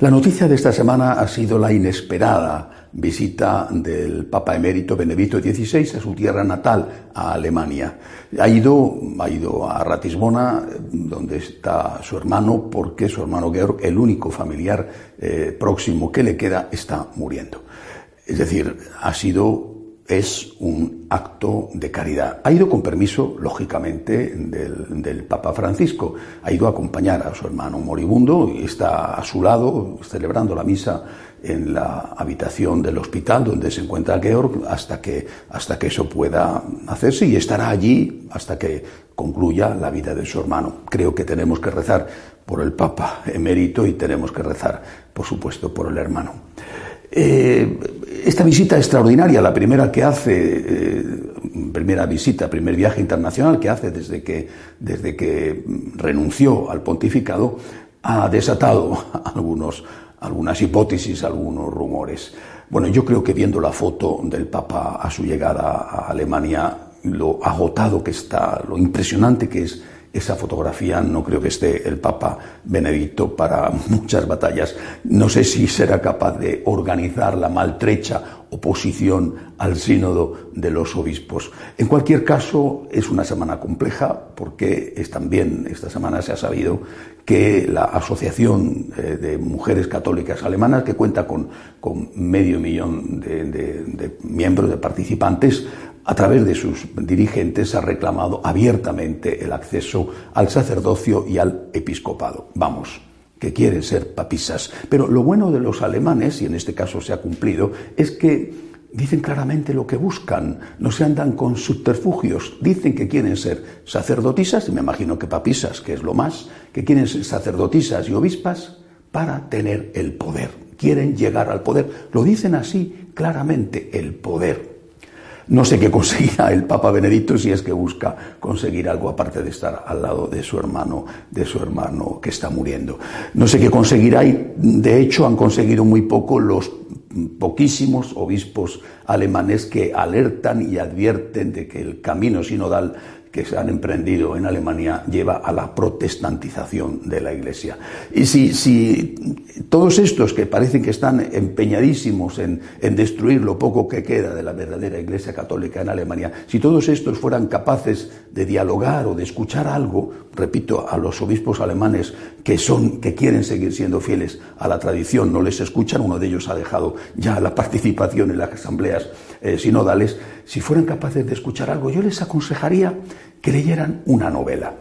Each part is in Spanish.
La noticia de esta semana ha sido la inesperada visita del Papa emérito Benedicto XVI a su tierra natal, a Alemania. Ha ido, ha ido a Ratisbona, donde está su hermano, porque su hermano Georg, el único familiar eh, próximo que le queda, está muriendo. Es decir, ha sido es un acto de caridad. Ha ido con permiso, lógicamente, del, Papa Francisco. Ha ido a acompañar a su hermano moribundo y está a su lado celebrando la misa en la habitación del hospital donde se encuentra Georg hasta que, hasta que eso pueda hacerse y estará allí hasta que concluya la vida de su hermano. Creo que tenemos que rezar por el Papa emérito y tenemos que rezar, por supuesto, por el hermano. Eh, esta visita extraordinaria, la primera que hace, eh, primera visita, primer viaje internacional que hace desde que, desde que renunció al pontificado, ha desatado algunos, algunas hipótesis, algunos rumores. Bueno, yo creo que viendo la foto del Papa a su llegada a Alemania, lo agotado que está, lo impresionante que es esa fotografía no creo que esté el Papa Benedicto para muchas batallas. No sé si será capaz de organizar la maltrecha oposición al sínodo de los obispos. En cualquier caso, es una semana compleja porque es también, esta semana se ha sabido que la Asociación eh, de Mujeres Católicas Alemanas, que cuenta con, medio millón de miembros, de participantes, a través de sus dirigentes, ha reclamado abiertamente el acceso al sacerdocio y al episcopado. Vamos, que quieren ser papisas. Pero lo bueno de los alemanes, y en este caso se ha cumplido, es que dicen claramente lo que buscan, no se andan con subterfugios, dicen que quieren ser sacerdotisas, y me imagino que papisas, que es lo más, que quieren ser sacerdotisas y obispas para tener el poder, quieren llegar al poder, lo dicen así claramente, el poder. No sé qué conseguirá el Papa Benedicto si es que busca conseguir algo aparte de estar al lado de su hermano, de su hermano que está muriendo. No sé qué conseguirá y de hecho han conseguido muy poco los poquísimos obispos alemanes que alertan y advierten de que el camino sinodal que se han emprendido en Alemania lleva a la protestantización de la Iglesia. Y si, si todos estos que parecen que están empeñadísimos en, en, destruir lo poco que queda de la verdadera Iglesia católica en Alemania, si todos estos fueran capaces de dialogar o de escuchar algo, repito, a los obispos alemanes que son, que quieren seguir siendo fieles a la tradición, no les escuchan, uno de ellos ha dejado ya la participación en las asambleas eh, sinodales, si fueran capaces de escuchar algo, yo les aconsejaría que leyeran una novela,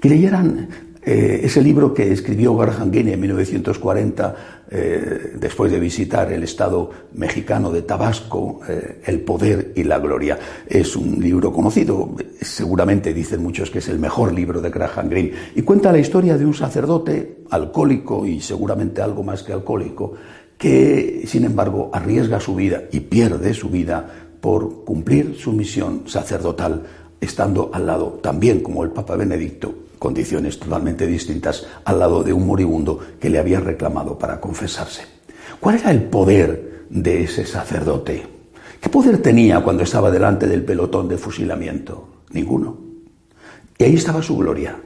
que leyeran eh, ese libro que escribió Graham Greene en 1940, eh, después de visitar el estado mexicano de Tabasco, El poder y la gloria. Es un libro conocido, seguramente dicen muchos que es el mejor libro de Graham Greene, y cuenta la historia de un sacerdote alcohólico y seguramente algo más que alcohólico, que sin embargo arriesga su vida y pierde su vida por cumplir su misión sacerdotal, estando al lado, también como el Papa Benedicto, condiciones totalmente distintas, al lado de un moribundo que le había reclamado para confesarse. ¿Cuál era el poder de ese sacerdote? ¿Qué poder tenía cuando estaba delante del pelotón de fusilamiento? Ninguno. Y ahí estaba su gloria,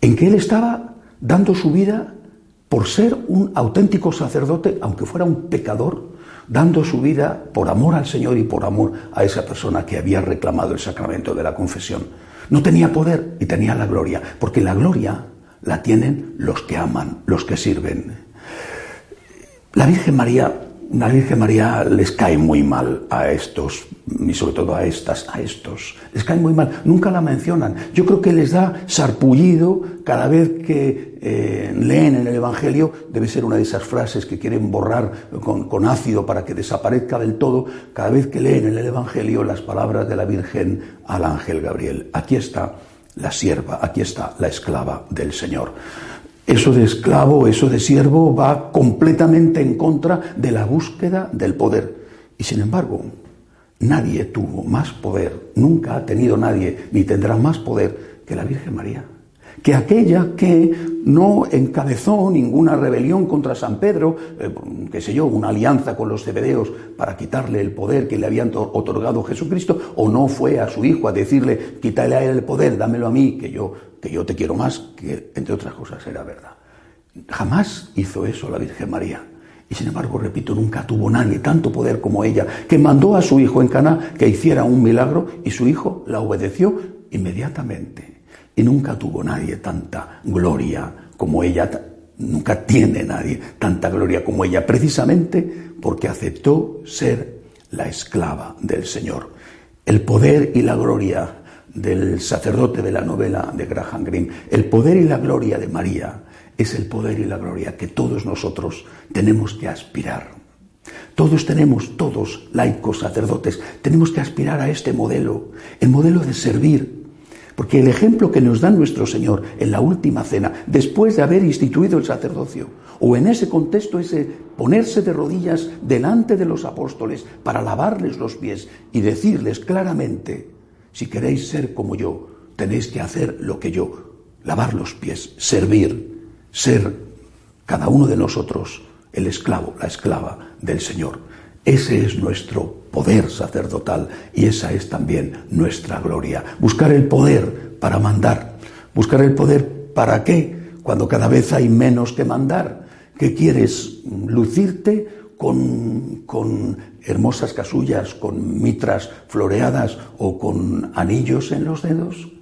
en que él estaba dando su vida por ser un auténtico sacerdote, aunque fuera un pecador, dando su vida por amor al Señor y por amor a esa persona que había reclamado el sacramento de la confesión. No tenía poder y tenía la gloria, porque la gloria la tienen los que aman, los que sirven. La Virgen María la Virgen María les cae muy mal a estos, y sobre todo a estas, a estos. Les cae muy mal. Nunca la mencionan. Yo creo que les da sarpullido cada vez que eh, leen en el Evangelio. Debe ser una de esas frases que quieren borrar con, con ácido para que desaparezca del todo. Cada vez que leen en el Evangelio las palabras de la Virgen al ángel Gabriel. Aquí está la sierva, aquí está la esclava del Señor. Eso de esclavo, eso de siervo va completamente en contra de la búsqueda del poder. Y sin embargo, nadie tuvo más poder, nunca ha tenido nadie, ni tendrá más poder que la Virgen María que aquella que no encabezó ninguna rebelión contra San Pedro, eh, qué sé yo, una alianza con los cebedeos para quitarle el poder que le habían otorgado Jesucristo, o no fue a su hijo a decirle, quítale a él el poder, dámelo a mí, que yo, que yo te quiero más, que entre otras cosas era verdad. Jamás hizo eso la Virgen María. Y sin embargo, repito, nunca tuvo nadie tanto poder como ella, que mandó a su hijo en Caná que hiciera un milagro y su hijo la obedeció inmediatamente. Y nunca tuvo nadie tanta gloria como ella, nunca tiene nadie tanta gloria como ella, precisamente porque aceptó ser la esclava del Señor. El poder y la gloria del sacerdote de la novela de Graham Greene, el poder y la gloria de María es el poder y la gloria que todos nosotros tenemos que aspirar. Todos tenemos, todos laicos, sacerdotes, tenemos que aspirar a este modelo, el modelo de servir. Porque el ejemplo que nos da nuestro Señor en la última cena, después de haber instituido el sacerdocio, o en ese contexto, ese ponerse de rodillas delante de los apóstoles para lavarles los pies y decirles claramente, si queréis ser como yo, tenéis que hacer lo que yo, lavar los pies, servir, ser cada uno de nosotros el esclavo, la esclava del Señor. Ese es nuestro poder sacerdotal y esa es también nuestra gloria. Buscar el poder para mandar. Buscar el poder para qué? Cuando cada vez hay menos que mandar. ¿Qué quieres? ¿Lucirte con, con hermosas casullas, con mitras floreadas o con anillos en los dedos?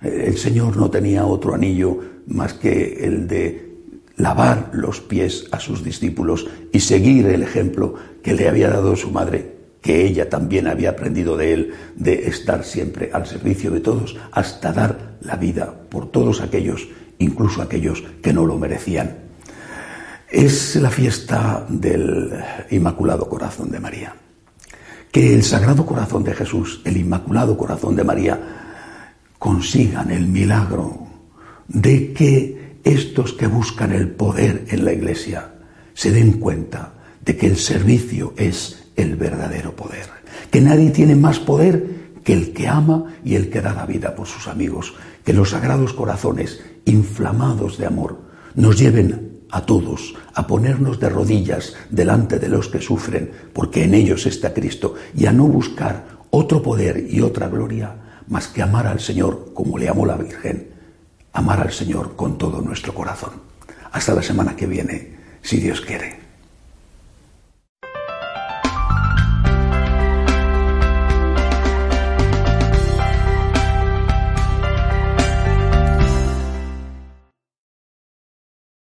El Señor no tenía otro anillo más que el de lavar los pies a sus discípulos y seguir el ejemplo que le había dado su madre, que ella también había aprendido de él, de estar siempre al servicio de todos, hasta dar la vida por todos aquellos, incluso aquellos que no lo merecían. Es la fiesta del Inmaculado Corazón de María. Que el Sagrado Corazón de Jesús, el Inmaculado Corazón de María, consigan el milagro de que estos que buscan el poder en la Iglesia se den cuenta de que el servicio es el verdadero poder, que nadie tiene más poder que el que ama y el que da la vida por sus amigos, que los sagrados corazones inflamados de amor nos lleven a todos a ponernos de rodillas delante de los que sufren, porque en ellos está Cristo, y a no buscar otro poder y otra gloria más que amar al Señor como le amó la Virgen amar al Señor con todo nuestro corazón. Hasta la semana que viene, si Dios quiere.